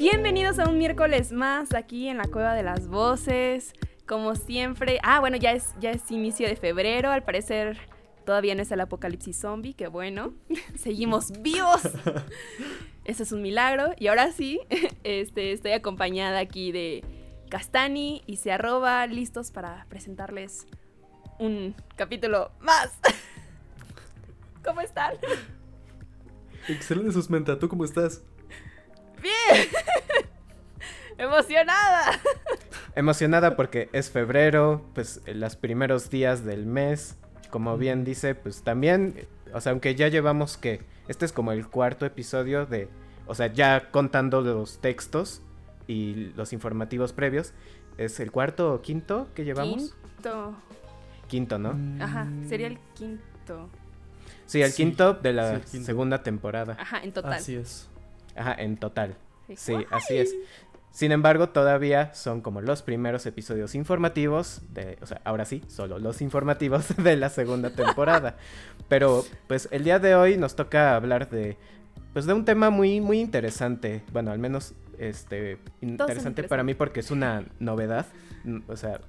Bienvenidos a un miércoles más aquí en la Cueva de las Voces. Como siempre. Ah, bueno, ya es, ya es inicio de febrero. Al parecer todavía no es el apocalipsis zombie. Qué bueno. Seguimos vivos. Eso es un milagro. Y ahora sí, este, estoy acompañada aquí de Castani y se arroba listos para presentarles un capítulo más. ¿Cómo están? Excelente Susmenta, ¿tú cómo estás? Bien. Emocionada. Emocionada porque es febrero, pues en los primeros días del mes. Como bien dice, pues también, o sea, aunque ya llevamos que este es como el cuarto episodio de, o sea, ya contando los textos y los informativos previos, es el cuarto o quinto que llevamos. Quinto. Quinto, ¿no? Ajá, sería el quinto. Sí, el Sí, quinto de la sí, el quinto. segunda temporada. Ajá, en total. Así es. Ajá, en total. Sí, así es. Sin embargo, todavía son como los primeros episodios informativos de, o sea, ahora sí, solo los informativos de la segunda temporada. Pero pues el día de hoy nos toca hablar de pues de un tema muy muy interesante, bueno, al menos este interesante para mí porque es una novedad, mm, o sea,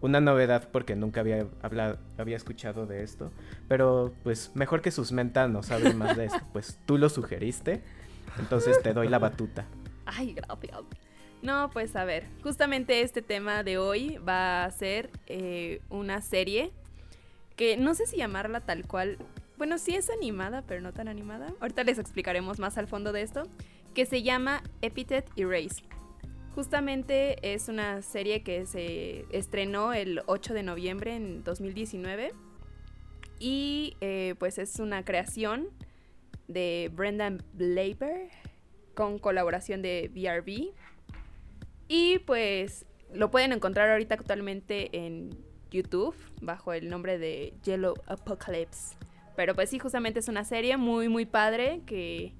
una novedad porque nunca había hablado, había escuchado de esto, pero pues mejor que sus mentas no saben más de esto, pues tú lo sugeriste, entonces te doy la batuta. Ay, gracias. No, pues a ver, justamente este tema de hoy va a ser eh, una serie que no sé si llamarla tal cual. Bueno, sí es animada, pero no tan animada. Ahorita les explicaremos más al fondo de esto. Que se llama Epithet Erase. Justamente es una serie que se estrenó el 8 de noviembre en 2019. Y eh, pues es una creación de Brendan Blaber con colaboración de VRV. Y pues lo pueden encontrar ahorita actualmente en YouTube bajo el nombre de Yellow Apocalypse. Pero pues sí, justamente es una serie muy, muy padre que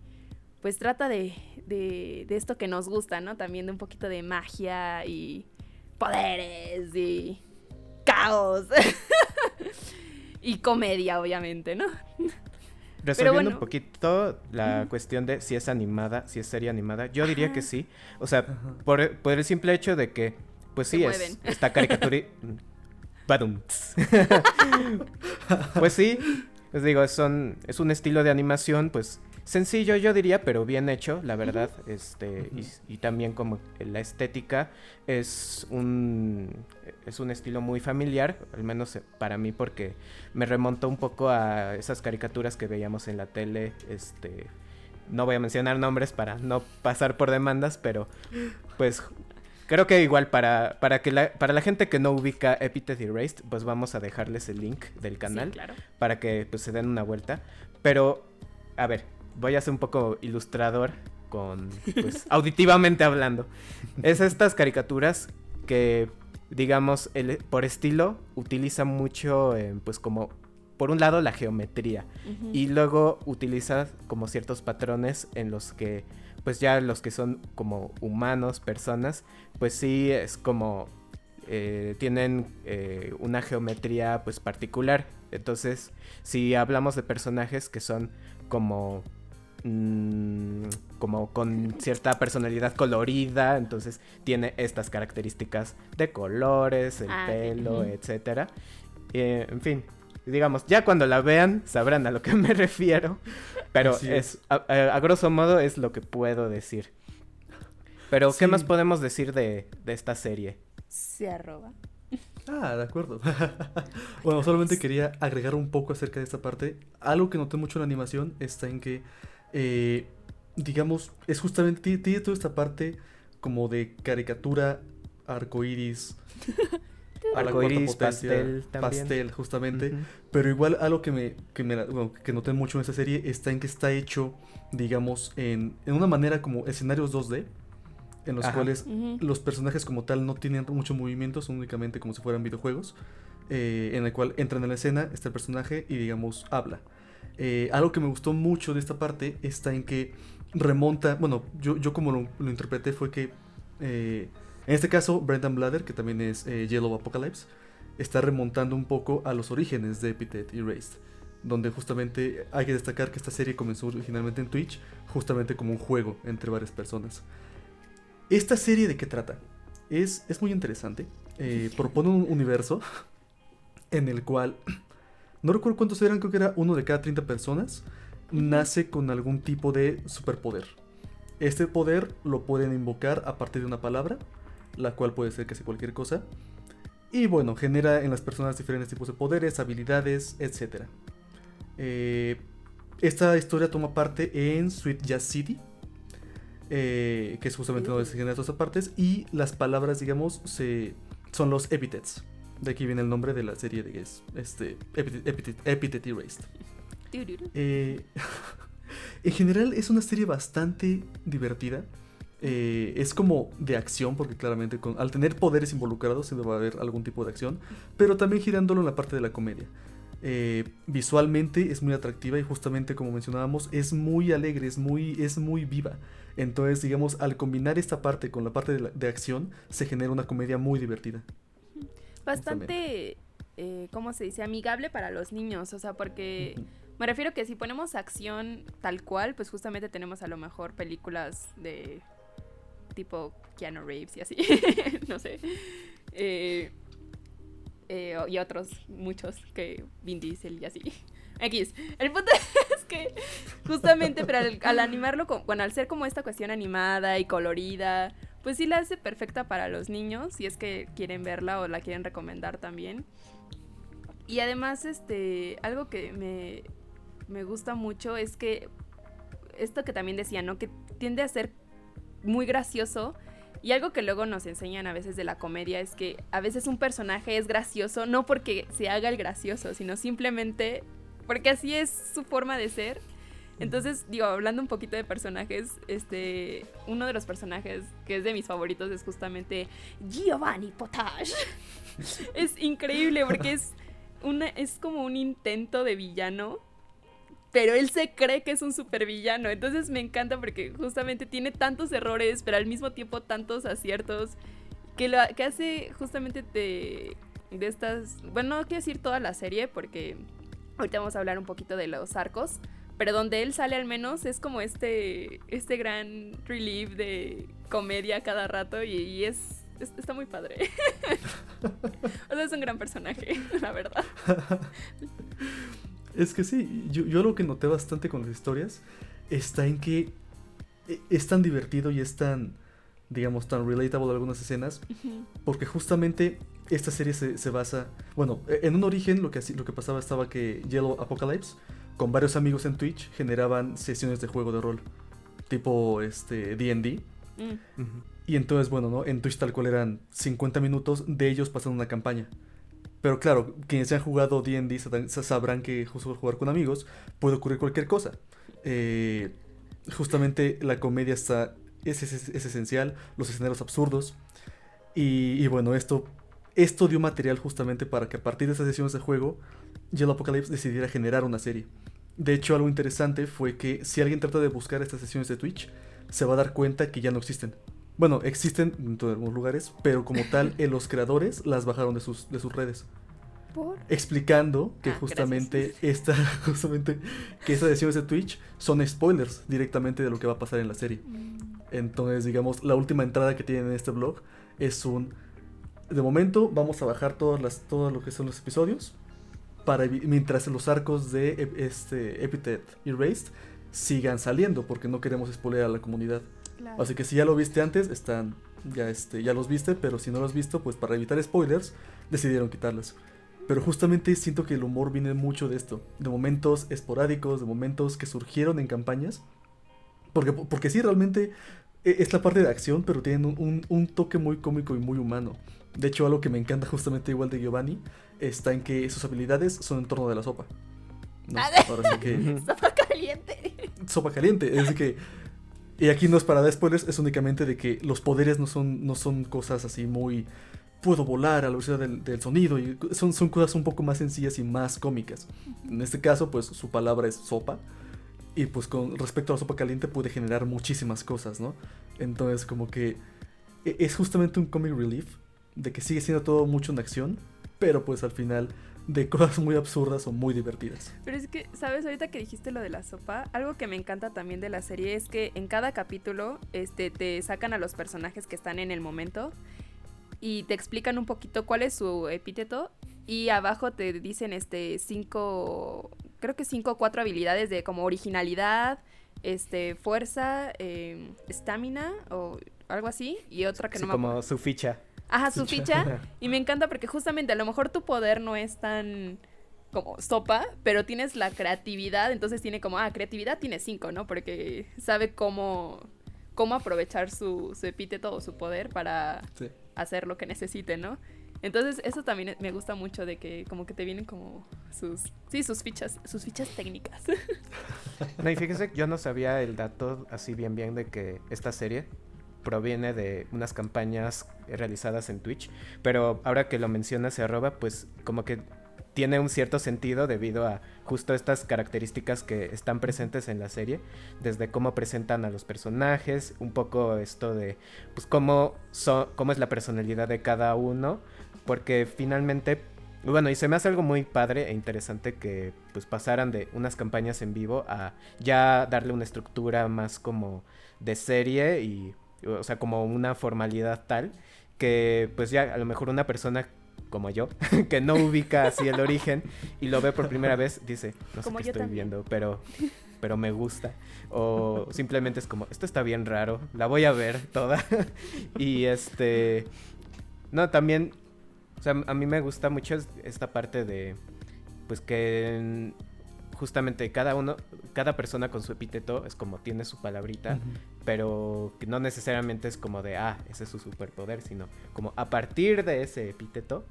pues trata de, de, de esto que nos gusta, ¿no? También de un poquito de magia y poderes y caos. y comedia, obviamente, ¿no? Resolviendo bueno. un poquito la cuestión de si es animada, si es serie animada, yo diría que sí. O sea, por, por el simple hecho de que, pues sí, es, esta caricatura... Badum. pues sí, les digo, son, es un estilo de animación, pues sencillo yo diría, pero bien hecho, la verdad. Este, y, y también como la estética es un, es un estilo muy familiar, al menos eh, para mí, porque me remontó un poco a esas caricaturas que veíamos en la tele, este... No voy a mencionar nombres para no pasar por demandas, pero pues creo que igual para, para que la, para la gente que no ubica Epithet Erased, pues vamos a dejarles el link del canal Sí, claro. para que pues se den una vuelta. Pero, a ver, voy a ser un poco ilustrador con, pues, auditivamente hablando. Es estas caricaturas que, digamos, el- por estilo utiliza mucho, eh, pues como, por un lado la geometría y luego utiliza como ciertos patrones en los que, pues ya los que son como humanos, personas, pues sí es como eh, tienen eh, una geometría pues particular. Entonces, si hablamos de personajes que son como mm, como con cierta personalidad colorida, entonces tiene estas características de colores, el Ah, pelo, Ujú. etcétera. Eh, en fin, digamos, ya cuando la vean sabrán a lo que me refiero, pero es a, a- a grosso modo es lo que puedo decir. Pero, ¿qué Sí. más podemos decir de, de esta serie? Se arroba. Ah, de acuerdo. bueno, solamente quería agregar un poco acerca de esta parte. Algo que noté mucho en la animación está en que, eh, digamos, es justamente, tiene, tiene toda esta parte como de caricatura, arcoiris, a la Arcoiris, cuarta potencia, pastel también. pastel, justamente. Pero igual algo que me, que me bueno, que noté mucho en esta serie está en que está hecho, digamos, en, en una manera como escenarios 2D, en los Ajá. cuales los personajes como tal no tienen mucho movimiento, son únicamente como si fueran videojuegos, eh, en el cual entran en la escena, está el personaje y digamos habla. Eh, algo que me gustó mucho de esta parte está en que remonta, bueno, yo, yo como lo, lo interpreté fue que, eh, en este caso, Brendan Blader, que también es eh, Yellow Apocalypse, está remontando un poco a los orígenes de Epithet Erased, donde justamente hay que destacar que esta serie comenzó originalmente en Twitch, justamente como un juego entre varias personas. ¿Esta serie de qué trata? Es, es muy interesante. Propone un universo en el cual, no recuerdo cuántos eran, creo que era uno de cada 30 personas, nace con algún tipo de superpoder. Este poder lo pueden invocar a partir de una palabra, la cual puede ser casi cualquier cosa. Y bueno, genera en las personas diferentes tipos de poderes, habilidades, etc. Eh, esta historia toma parte en Sweet Jazz City, eh, que es justamente donde se generan todas estas partes, y las palabras, digamos, se, son los epithets. De aquí viene el nombre de la serie de que es este, Epithet, Epithet- Epithet Erased. Eh, en general es una serie bastante divertida. Eh, es como de acción, porque claramente con, al tener poderes involucrados siempre va a haber algún tipo de acción, pero también girándolo en la parte de la comedia. Eh, visualmente es muy atractiva y justamente como mencionábamos es muy alegre, es muy, es muy viva. Entonces digamos al combinar esta parte con la parte de, la- de acción se genera una comedia muy divertida. Bastante, eh, ¿cómo se dice? Amigable para los niños, o sea, porque... Me refiero que si ponemos acción tal cual, pues justamente tenemos a lo mejor películas de tipo Keanu Reeves y así, no sé. Eh, eh, y otros, muchos, que Vin Diesel y así. X. El punto es que justamente pero al, al animarlo, con, bueno, al ser como esta cuestión animada y colorida, pues sí la hace perfecta para los niños, si es que quieren verla o la quieren recomendar también. Y además, este, algo que me, me gusta mucho es que esto que también decía, ¿no? Que tiende a ser muy gracioso. Y algo que luego nos enseñan a veces de la comedia es que a veces un personaje es gracioso no porque se haga el gracioso, sino simplemente porque así es su forma de ser. Entonces, digo, hablando un poquito de personajes, este, uno de los personajes que es de mis favoritos es justamente Giovanni Potage. es increíble porque es una, es como un intento de villano, pero él se cree que es un supervillano. Entonces me encanta porque justamente tiene tantos errores, pero al mismo tiempo tantos aciertos, que, lo, que hace justamente de, de estas, bueno, no quiero decir toda la serie porque ahorita vamos a hablar un poquito de los arcos. Pero donde él sale al menos es como este, este gran relief de comedia cada rato y, y es, es- está muy padre. o sea, es un gran personaje, la verdad. Es que sí, yo, yo lo que noté bastante con las historias está en que e- es tan divertido y es tan, digamos, tan relatable algunas escenas, porque justamente esta serie se, se basa, bueno, e- en un origen lo que, lo que pasaba estaba que Yellow Apocalypse, con varios amigos en Twitch, generaban sesiones de juego de rol, tipo este D&D, Mm. Y entonces, bueno, ¿no? En Twitch tal cual eran 50 minutos de ellos pasando una campaña. Pero claro, quienes han jugado D&D sabrán- sabrán que justo jugar con amigos puede ocurrir cualquier cosa. Eh, justamente la comedia está, es, es- es esencial, los escenarios absurdos. Y, y bueno, esto, esto dio material justamente para que a partir de esas sesiones de juego, Yellow Apocalypse decidiera generar una serie. De hecho, algo interesante fue que si alguien trata de buscar estas sesiones de Twitch, se va a dar cuenta que ya no existen. Bueno, existen en todos algunos lugares, pero como tal, eh, los creadores las bajaron de sus, de sus redes. ¿Por? Explicando que Ah, justamente esta, justamente que estas sesiones de Twitch son spoilers directamente de lo que va a pasar en la serie. Entonces, digamos, la última entrada que tienen en este blog es un. De momento, vamos a bajar todas las, todo lo que son los episodios. Para, mientras los arcos de ep- este, Epithet Erased sigan saliendo, porque no queremos spoiler a la comunidad. Claro. Así que si ya lo viste antes, están. Ya, este, ya los viste, pero si no los has visto, pues para evitar spoilers, decidieron quitarlas. Pero justamente siento que el humor viene mucho de esto, de momentos esporádicos, de momentos que surgieron en campañas. Porque, porque sí, realmente e- es la parte de acción, pero tienen un, un- un toque muy cómico y muy humano. De hecho, algo que me encanta justamente igual de Giovanni está en que sus habilidades son en torno de la sopa. ¿no? Ah, Ahora sí que Sopa caliente. sopa caliente. Es que. Y aquí no es para dar spoilers, es únicamente de que los poderes no son, no son cosas así muy. Puedo volar a la velocidad del, del sonido. Y son, son cosas un poco más sencillas y más cómicas. En este caso, pues su palabra es sopa. Y pues con respecto a la sopa caliente puede generar muchísimas cosas, ¿no? Entonces, como que. e- Es justamente un comic relief. De que sigue siendo todo mucho en acción. Pero pues al final. De cosas muy absurdas o muy divertidas. Pero es que, ¿sabes? Ahorita que dijiste lo de la sopa, algo que me encanta también de la serie es que en cada capítulo este, te sacan a los personajes que están en el momento y te explican un poquito cuál es su epíteto y abajo te dicen este cinco, creo que cinco o cuatro habilidades de como originalidad, este, fuerza, eh, estamina o algo así y otra que Sí, no me como su ficha. Ajá, su ficha. Y me encanta porque justamente a lo mejor tu poder no es tan como sopa, pero tienes la creatividad, entonces tiene como, ah, creatividad tiene cinco, ¿no? Porque sabe cómo, cómo aprovechar su, su epíteto o su poder para Sí. hacer lo que necesite, ¿no? Entonces eso también me gusta mucho de que como que te vienen como sus, sí, sus fichas, sus fichas técnicas. No, y fíjese, yo no sabía el dato así bien bien de que esta serie proviene de unas campañas realizadas en Twitch, pero ahora que lo menciona se arroba, pues como que tiene un cierto sentido debido a justo estas características que están presentes en la serie, desde cómo presentan a los personajes, un poco esto de pues cómo, so- cómo es la personalidad de cada uno, porque finalmente bueno, y se me hace algo muy padre e interesante que pues pasaran de unas campañas en vivo a ya darle una estructura más como de serie y o sea, como una formalidad tal que pues ya a lo mejor una persona como yo, que no ubica así el origen y lo ve por primera vez, dice, no sé Como qué yo estoy también. viendo, pero pero me gusta. O simplemente es como, esto está bien raro, la voy a ver toda. y este no, también sea, a mí me gusta mucho es- esta parte de, pues que justamente cada uno, cada persona con su epíteto es como tiene su palabrita, pero que no necesariamente es como de, ah, ese es su superpoder, sino como a partir de ese epíteto,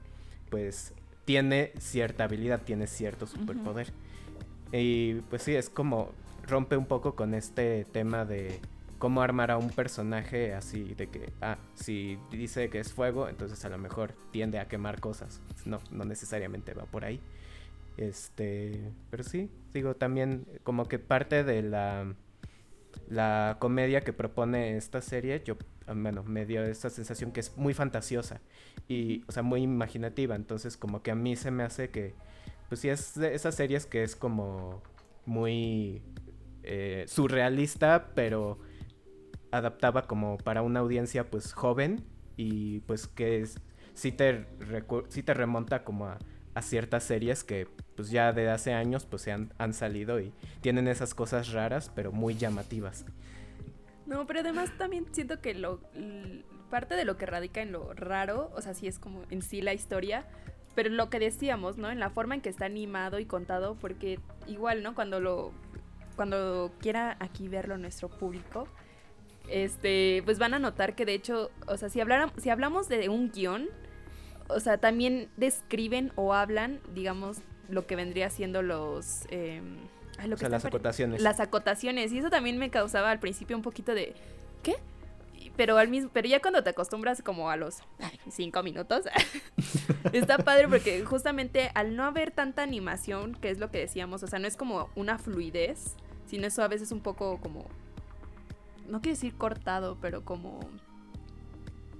pues tiene cierta habilidad, tiene cierto superpoder. Y pues sí, es como rompe un poco con este tema de cómo armar a un personaje así de que, ah, si dice que es fuego, entonces a lo mejor tiende a quemar cosas. No, no necesariamente va por ahí. Este, pero sí, digo, también como que parte de la la comedia que propone esta serie, yo, ah, bueno, me dio esa sensación que es muy fantasiosa y, o sea, muy imaginativa. Entonces, como que a mí se me hace que, pues sí, es de esas series que es como muy eh, surrealista, pero adaptaba como para una audiencia, pues, joven y, pues, que es, sí, te te remonta como a, ciertas series que, pues, ya de hace años, pues, se han, han salido y tienen esas cosas raras, pero muy llamativas. No, pero además también siento que lo parte de lo que radica en lo raro, o sea, sí es como en sí la historia, pero lo que decíamos, ¿no? En la forma en que está animado y contado, porque igual, ¿no? Cuando lo cuando quiera aquí verlo nuestro público, este, pues van a notar que de hecho, o sea, si hablaran, si hablamos de un guion, o sea, también describen o hablan, digamos, lo que vendría siendo los em, ay, lo O que sea, las acotaciones. las acotaciones y eso también me causaba al principio un poquito de ¿qué? Pero al mismo, pero ya cuando te acostumbras como a los ay, cinco minutos, está padre porque justamente al no haber tanta animación, que es lo que decíamos, o sea, no es como una fluidez, sino eso a veces un poco como, no quiero decir cortado, pero como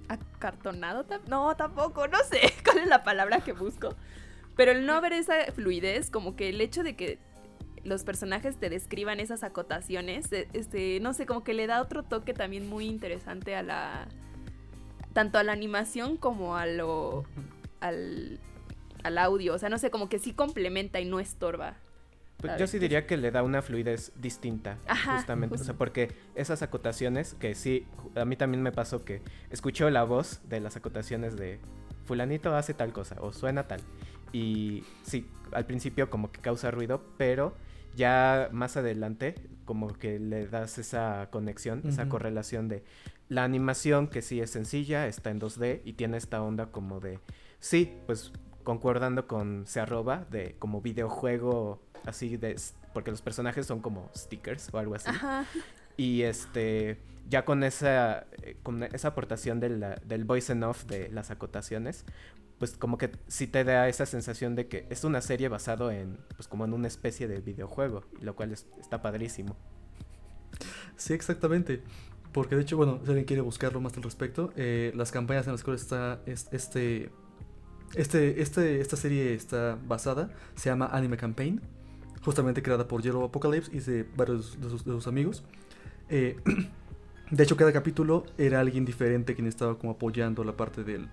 acartonado, no, tampoco, no sé cuál es la palabra que busco. Pero el no haber esa fluidez, como que el hecho de que los personajes te describan esas acotaciones, eh, este, no sé, como que le da otro toque también muy interesante a la tanto a la animación como a lo al, al audio, o sea, no sé, como que sí complementa y no estorba. Pues yo ver, sí ¿qué- diría que le da una fluidez distinta, Ajá, justamente. O sea, porque esas acotaciones, que sí, a mí también me pasó que escucho la voz de las acotaciones de fulanito hace tal cosa o suena tal. Y sí, al principio como que causa ruido, pero ya más adelante como que le das esa conexión, esa correlación de la animación que sí es sencilla, está en 2D y tiene esta onda como de, sí, pues concordando con Se arroba, de como videojuego así de, porque los personajes son como stickers o algo así. Ajá. Y este, ya con esa, eh, con esa aportación de la- del voice and off de las acotaciones, pues como que sí te da esa sensación de que es una serie basado en, pues como en una especie de videojuego, lo cual es- está padrísimo. Sí, exactamente. Porque de hecho, bueno, si alguien quiere buscarlo más al respecto, eh, las campañas en las cuales está es- este, este, este, esta serie está basada se llama Anime Campaign, justamente creada por Yellow Apocalypse y varios de sus, amigos. Eh, de hecho, cada capítulo era alguien diferente quien estaba como apoyando la parte del,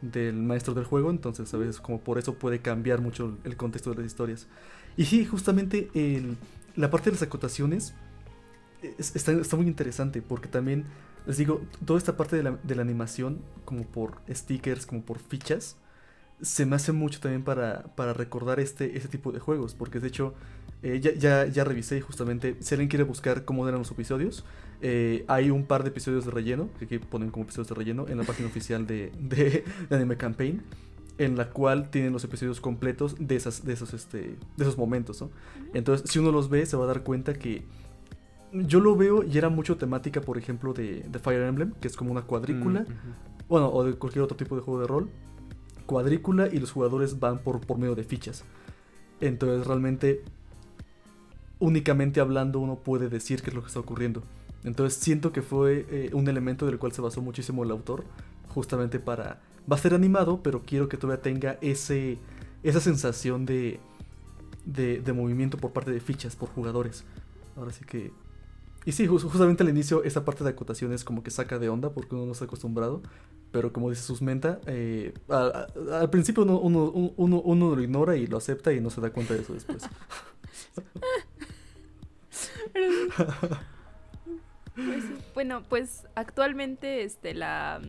del maestro del juego, entonces a veces como por eso puede cambiar mucho el contexto de las historias. Y sí, justamente el- la parte de las acotaciones es- está, muy interesante porque también, les digo, toda esta parte de la animación, como por stickers, como por fichas, se me hace mucho también para, para recordar este, este tipo de juegos, porque de hecho eh, ya, ya, ya revisé justamente, si alguien quiere buscar cómo eran los episodios, eh, hay un par de episodios de relleno, que aquí ponen como episodios de relleno, en la página oficial de, de, de Anime Campaign, en la cual tienen los episodios completos de, esas, de, esos, este, de esos momentos, ¿no? Entonces, si uno los ve, se va a dar cuenta que yo lo veo y era mucho temática, por ejemplo, de, de Fire Emblem, que es como una cuadrícula, Mm, bueno, o de cualquier otro tipo de juego de rol, cuadrícula y los jugadores van por, por medio de fichas. Entonces, realmente, únicamente hablando uno puede decir qué es lo que está ocurriendo. Entonces, siento que fue eh, un elemento del cual se basó muchísimo el autor, justamente para... Va a ser animado, pero quiero que todavía tenga ese, esa sensación de, de, de movimiento por parte de fichas, por jugadores. Ahora sí que... Y sí, jus- justamente al inicio esa parte de acotaciones como que saca de onda porque uno no está acostumbrado. Pero como dice Susmenta, eh, al principio uno, uno, uno, uno lo ignora y lo acepta y no se da cuenta de eso después. Bueno, pues actualmente este, la,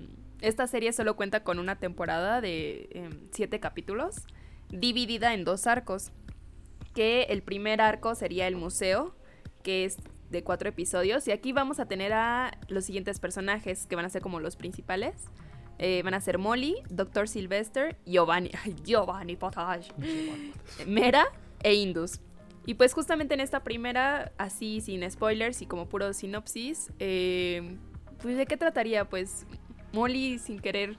esta serie solo cuenta con una temporada de em, siete capítulos, dividida en dos arcos. Que el primer arco sería el museo, que es de cuatro episodios. Y aquí vamos a tener a los siguientes personajes, que van a ser como los principales. Eh, van a ser Molly, Dr. Sylvester, Giovanni, Giovanni Potage, Mera e Indus. Y pues justamente en esta primera, así sin spoilers y como puro sinopsis, eh, pues de qué trataría, pues Molly sin querer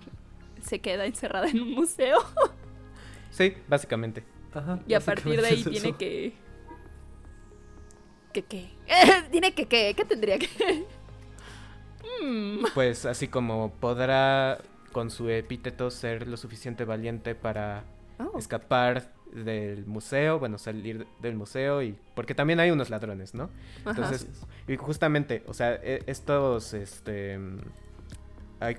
se queda encerrada en un museo Sí, básicamente. Ajá, y a partir de ahí es tiene que... ¿Qué qué? tiene que qué, ¿qué tendría que...? Mm, Pues así como podrá con su epíteto ser lo suficiente valiente para oh, escapar del museo, bueno, salir del museo y porque también hay unos ladrones, ¿no? ajá. Entonces, y justamente, o sea, e- estos este mm,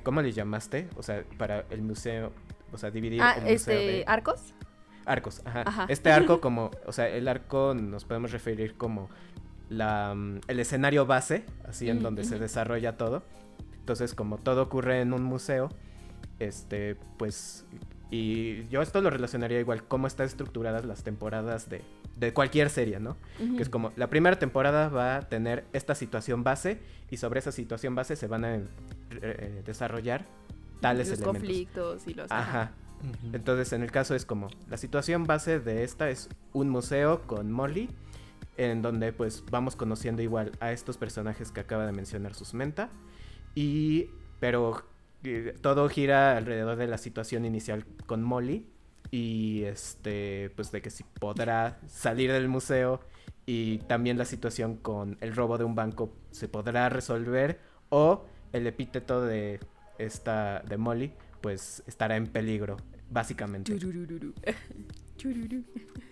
¿cómo le llamaste? O sea, para el museo, o sea, dividir Ah, el museo este, de ¿arcos? arcos, ajá. Ajá. Este arco como, o sea, el arco nos podemos referir como la mm, el escenario base, así en Mm, donde se desarrolla todo. Entonces, como todo ocurre en un museo, este, pues, y yo esto lo relacionaría igual cómo están estructuradas las temporadas de, de cualquier serie, ¿no? Que es como, la primera temporada va a tener esta situación base y sobre esa situación base se van a eh, eh, desarrollar tales los elementos. conflictos y los... Ajá. Entonces, en el caso es como, la situación base de esta es un museo con Molly, en donde pues vamos conociendo igual a estos personajes que acaba de mencionar Susmenta, y, pero eh, todo gira alrededor de la situación inicial con Molly, y este, pues de que si podrá salir del museo, y también la situación con el robo de un banco se podrá resolver, o el epíteto de esta, de Molly, pues estará en peligro, básicamente.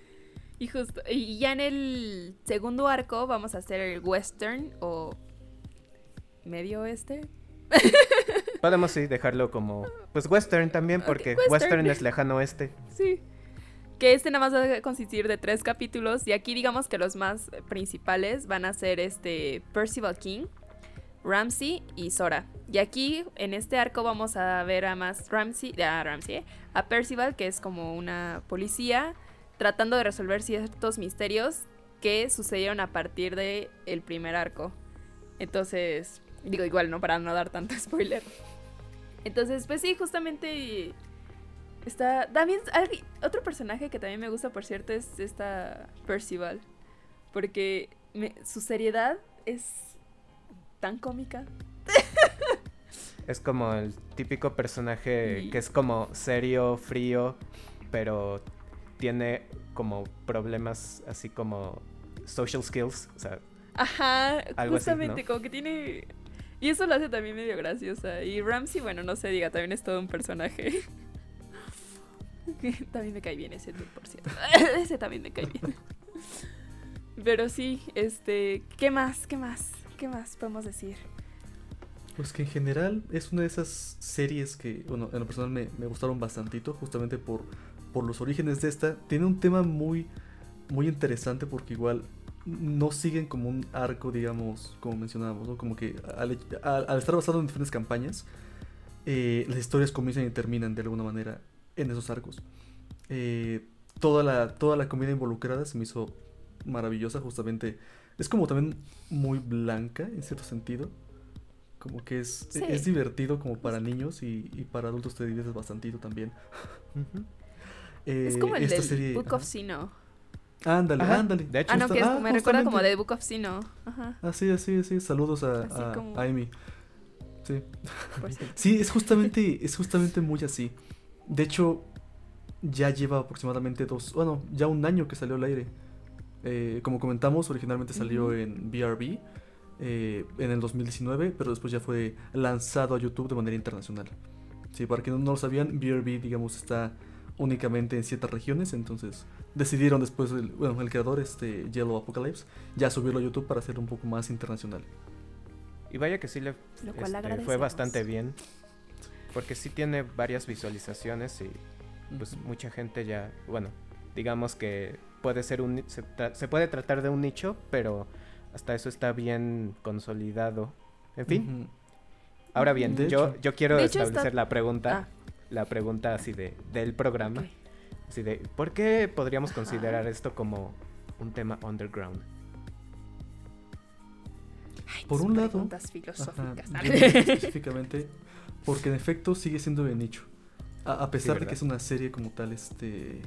Y justo, y ya en el segundo arco vamos a hacer el western o medio oeste. Podemos sí dejarlo como, pues western también, porque western. western. es lejano oeste. Sí. Que este nada más va a consistir de tres capítulos y aquí digamos que los más principales van a ser este Percival King, Ramsey y Sora. Y aquí en este arco vamos a ver a más Ramsey, a Ramsey, eh, a Percival que es como una policía tratando de resolver ciertos misterios que sucedieron a partir de el primer arco. Entonces, digo igual, ¿no? Para no dar tanto spoiler. Entonces, pues sí, justamente está... También, otro personaje que también me gusta, por cierto, es esta Percival. Porque me- su seriedad es tan cómica. Es como el típico personaje Y- que es como serio, frío, pero tiene como problemas así como social skills. O sea, Ajá, Algo así, justamente, ¿no? como que tiene... Y eso lo hace también medio graciosa. Y Ramsey, bueno, no se diga, también es todo un personaje. También me cae bien ese dude, por cierto. ese también me cae bien. Pero sí, este... ¿Qué más? ¿Qué más? ¿Qué más podemos decir? Pues que en general es una de esas series que, bueno, en lo personal me, me gustaron bastantito, justamente por, por los orígenes de esta. Tiene un tema muy, muy interesante porque igual no siguen como un arco, digamos, como mencionábamos, ¿no? Como que al, al- al estar basado en diferentes campañas, eh, las historias comienzan y terminan de alguna manera en esos arcos. Eh, toda, la, toda la comida involucrada se me hizo maravillosa, justamente. Es como también muy blanca, en cierto sentido. Como que es, Sí. es divertido como para niños y, y para adultos te diviertes bastantito también. ujú. es Eh, como el esta del serie- Book of Sino. Ándale, Ajá, ándale. de hecho. Ah, no, Justa- que es- ah, me recuerda como de Book of Sino. Ajá, Así, así, así. Saludos a, Así a- como- a Amy. Sí. Sí, es justamente, es justamente muy así. De hecho, ya lleva aproximadamente dos, bueno, ya un año que salió al aire. Eh, como comentamos, originalmente salió Ujú. en BRB eh, en el 2019, pero después ya fue lanzado a YouTube de manera internacional. Sí, para quienes no lo sabían, BRB, digamos, está únicamente en ciertas regiones, entonces decidieron después, el, bueno, el creador, este Yellow Apocalypse, ya subirlo a YouTube para hacerlo un poco más internacional. Y vaya que sí le este, fue bastante bien. Porque sí tiene varias visualizaciones y pues mucha gente ya, bueno, digamos que puede ser un, se, tra- se puede tratar de un nicho, pero hasta eso está bien consolidado. En fin, ahora bien, De yo, hecho. yo quiero De hecho, establecer está- la pregunta, Ah, la pregunta así de del programa, así de ¿por qué podríamos considerar esto como un tema underground? Ay, Por un lado, Ajá, filosóficas. específicamente porque en efecto sigue siendo de nicho. A, a pesar de que es una serie como tal, este,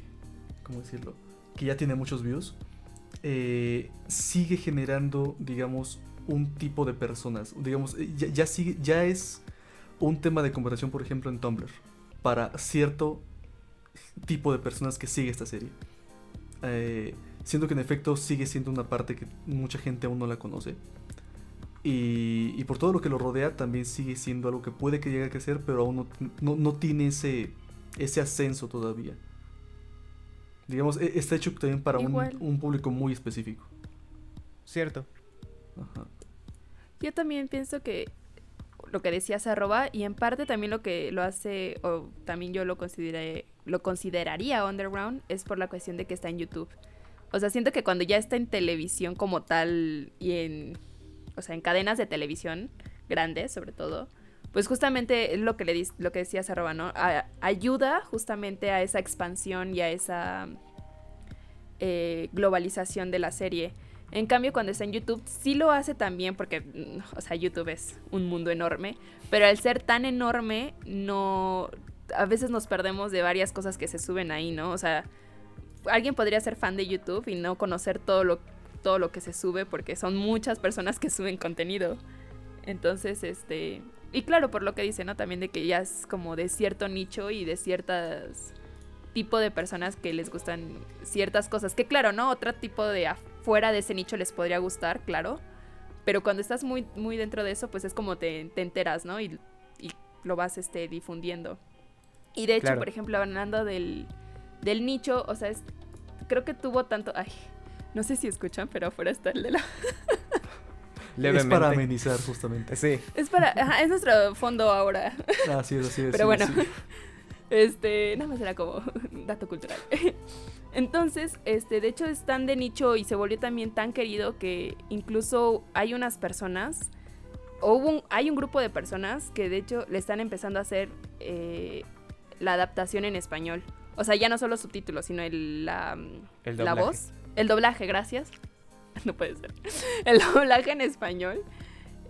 ¿cómo decirlo? Que ya tiene muchos views, eh, sigue generando, digamos, un tipo de personas. Digamos, eh, ya, ya sigue, ya es un tema de conversación, por ejemplo, en Tumblr, para cierto tipo de personas que sigue esta serie. Eh, siendo que en efecto sigue siendo una parte que mucha gente aún no la conoce. Y, y por todo lo que lo rodea también sigue siendo algo que puede que llegue a crecer, pero aún no, no- no tiene ese, ese ascenso todavía. Digamos, e- está hecho también para un, un público muy específico. Cierto. Ajá. Yo también pienso que lo que decías arroba y en parte también lo que lo hace o también yo lo consideré lo consideraría underground es por la cuestión de que está en YouTube. O sea, siento que cuando ya está en televisión como tal y en o sea, en cadenas de televisión grandes, sobre todo, pues justamente lo que le lo que decías ¿no? Ayuda justamente a esa expansión y a esa eh, globalización de la serie. En cambio, cuando está en YouTube, sí lo hace también, porque, mm, o sea, YouTube es un mundo enorme, pero al ser tan enorme, no. A veces nos perdemos de varias cosas que se suben ahí, ¿no? O sea, alguien podría ser fan de YouTube y no conocer todo lo, todo lo que se sube, porque son muchas personas que suben contenido. Entonces, este. Y claro, por lo que dice, ¿no? También de que ya es como de cierto nicho y de ciertas tipo de personas que les gustan ciertas cosas. Que claro, ¿no? Otro tipo de afuera de ese nicho les podría gustar, claro. Pero cuando estás muy, muy dentro de eso, pues es como te, te enteras, ¿no? Y, y lo vas este, difundiendo. Y de hecho, Claro. por ejemplo, hablando del, del nicho, o sea, es, creo que tuvo tanto... Ay, no sé si escuchan, pero afuera está el de la... Levemente. Es para amenizar justamente. Sí, Es para... ajá, es nuestro fondo ahora. Así es, así es. Pero sí, bueno, sí. este, nada más era como dato cultural. Entonces, este, de hecho es tan de nicho y se volvió también tan querido que incluso hay unas personas, o hubo un- hay un grupo de personas que de hecho le están empezando a hacer eh, la adaptación en español. O sea, ya no solo subtítulos, sino el, la, El la voz. El doblaje, gracias. no puede ser. El doblaje en español.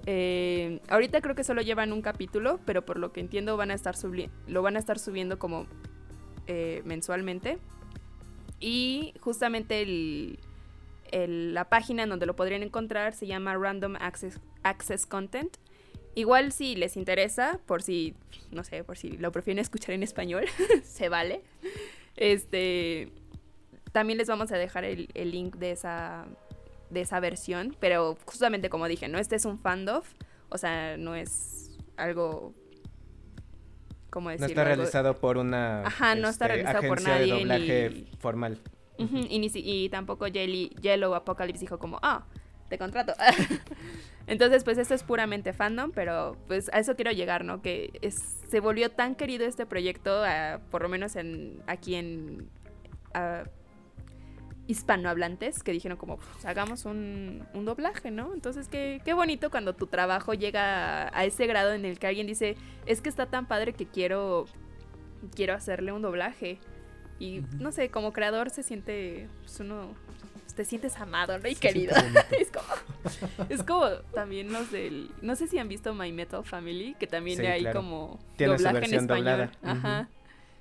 eh, ahorita creo que solo llevan un capítulo, pero por lo que entiendo van a estar subli- lo van a estar subiendo como eh, mensualmente. Y justamente el- la página en donde lo podrían encontrar se llama Random Access, Access Content. Igual si les interesa, por si, no sé, por si lo prefieren escuchar en español, se vale. Este, también les vamos a dejar el, el link de esa, de esa versión, pero justamente como dije, no este es un fandof, o sea, no es algo, ¿cómo No está realizado por una Ajá, no está este, realizado por agencia nadie, de doblaje ni- formal. Y, ni si- y tampoco Jelly- Yellow Apocalypse dijo como, ah, te contrato. Entonces, pues esto es puramente fandom, pero pues a eso quiero llegar, ¿no? Que es- se volvió tan querido este proyecto, ah, por lo menos en, aquí en ah, hispanohablantes, que dijeron como, pues hagamos un, un doblaje, ¿no? Entonces, qué, qué bonito cuando tu trabajo llega a, a ese grado en el que alguien dice, es que está tan padre que quiero, quiero hacerle un doblaje. Y no sé, como creador se siente, pues uno, te sientes amado, ¿no? Y querido. es como, es como también los del, no sé si han visto My Metal Family, que también Sí, hay claro. como Tiene su doblaje en español. doblada. Ajá.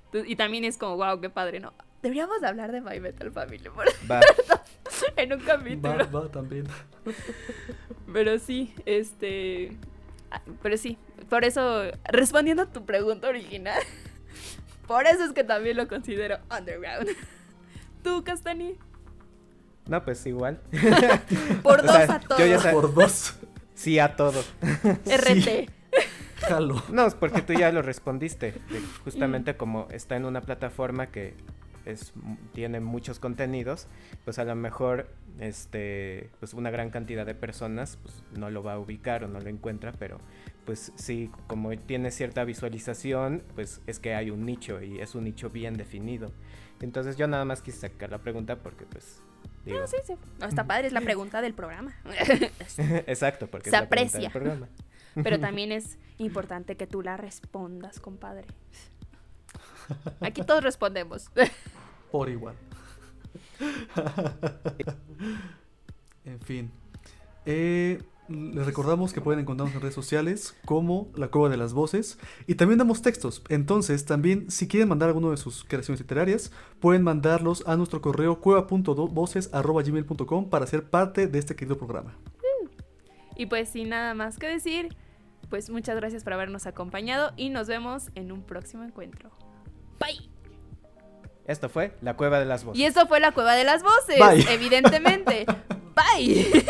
Entonces, y también es como, wow, qué padre, ¿no? Deberíamos hablar de My Metal Family por- Va. en un capítulo. Va, va también. Pero sí, este. ah, Pero sí, por eso, respondiendo a tu pregunta original, por eso es que también lo considero underground. ¿Tú, Castani? No, pues igual. Por O dos sea, a todo. yo ya sab- Por dos. Sí a todo. RT. Jalo. No, es porque tú ya lo respondiste. justamente como está en una plataforma que es, tiene muchos contenidos, pues a lo mejor este, pues una gran cantidad de personas pues, no lo va a ubicar o no lo encuentra, pero pues sí, como tiene cierta visualización, pues es que hay un nicho y es un nicho bien definido. Entonces yo nada más quise sacar la pregunta porque pues... Digo, No, sí, sí. No, está padre, es la pregunta del programa. Exacto, porque Se es la pregunta del aprecia. programa. Pero también es importante que tú la respondas, compadre. Aquí todos respondemos. Por igual. en fin. Eh, les recordamos que pueden encontrarnos en redes sociales como La Cueva de las Voces y también damos textos. Entonces, también si quieren mandar alguno de sus creaciones literarias, pueden mandarlos a nuestro correo cueva.voces.gmail.com para ser parte de este querido programa. Y pues sin nada más que decir, pues muchas gracias por habernos acompañado y nos vemos en un próximo encuentro. Bye. Esto fue La Cueva de las Voces. Y eso fue la cueva de las voces, Bye. evidentemente. Bye.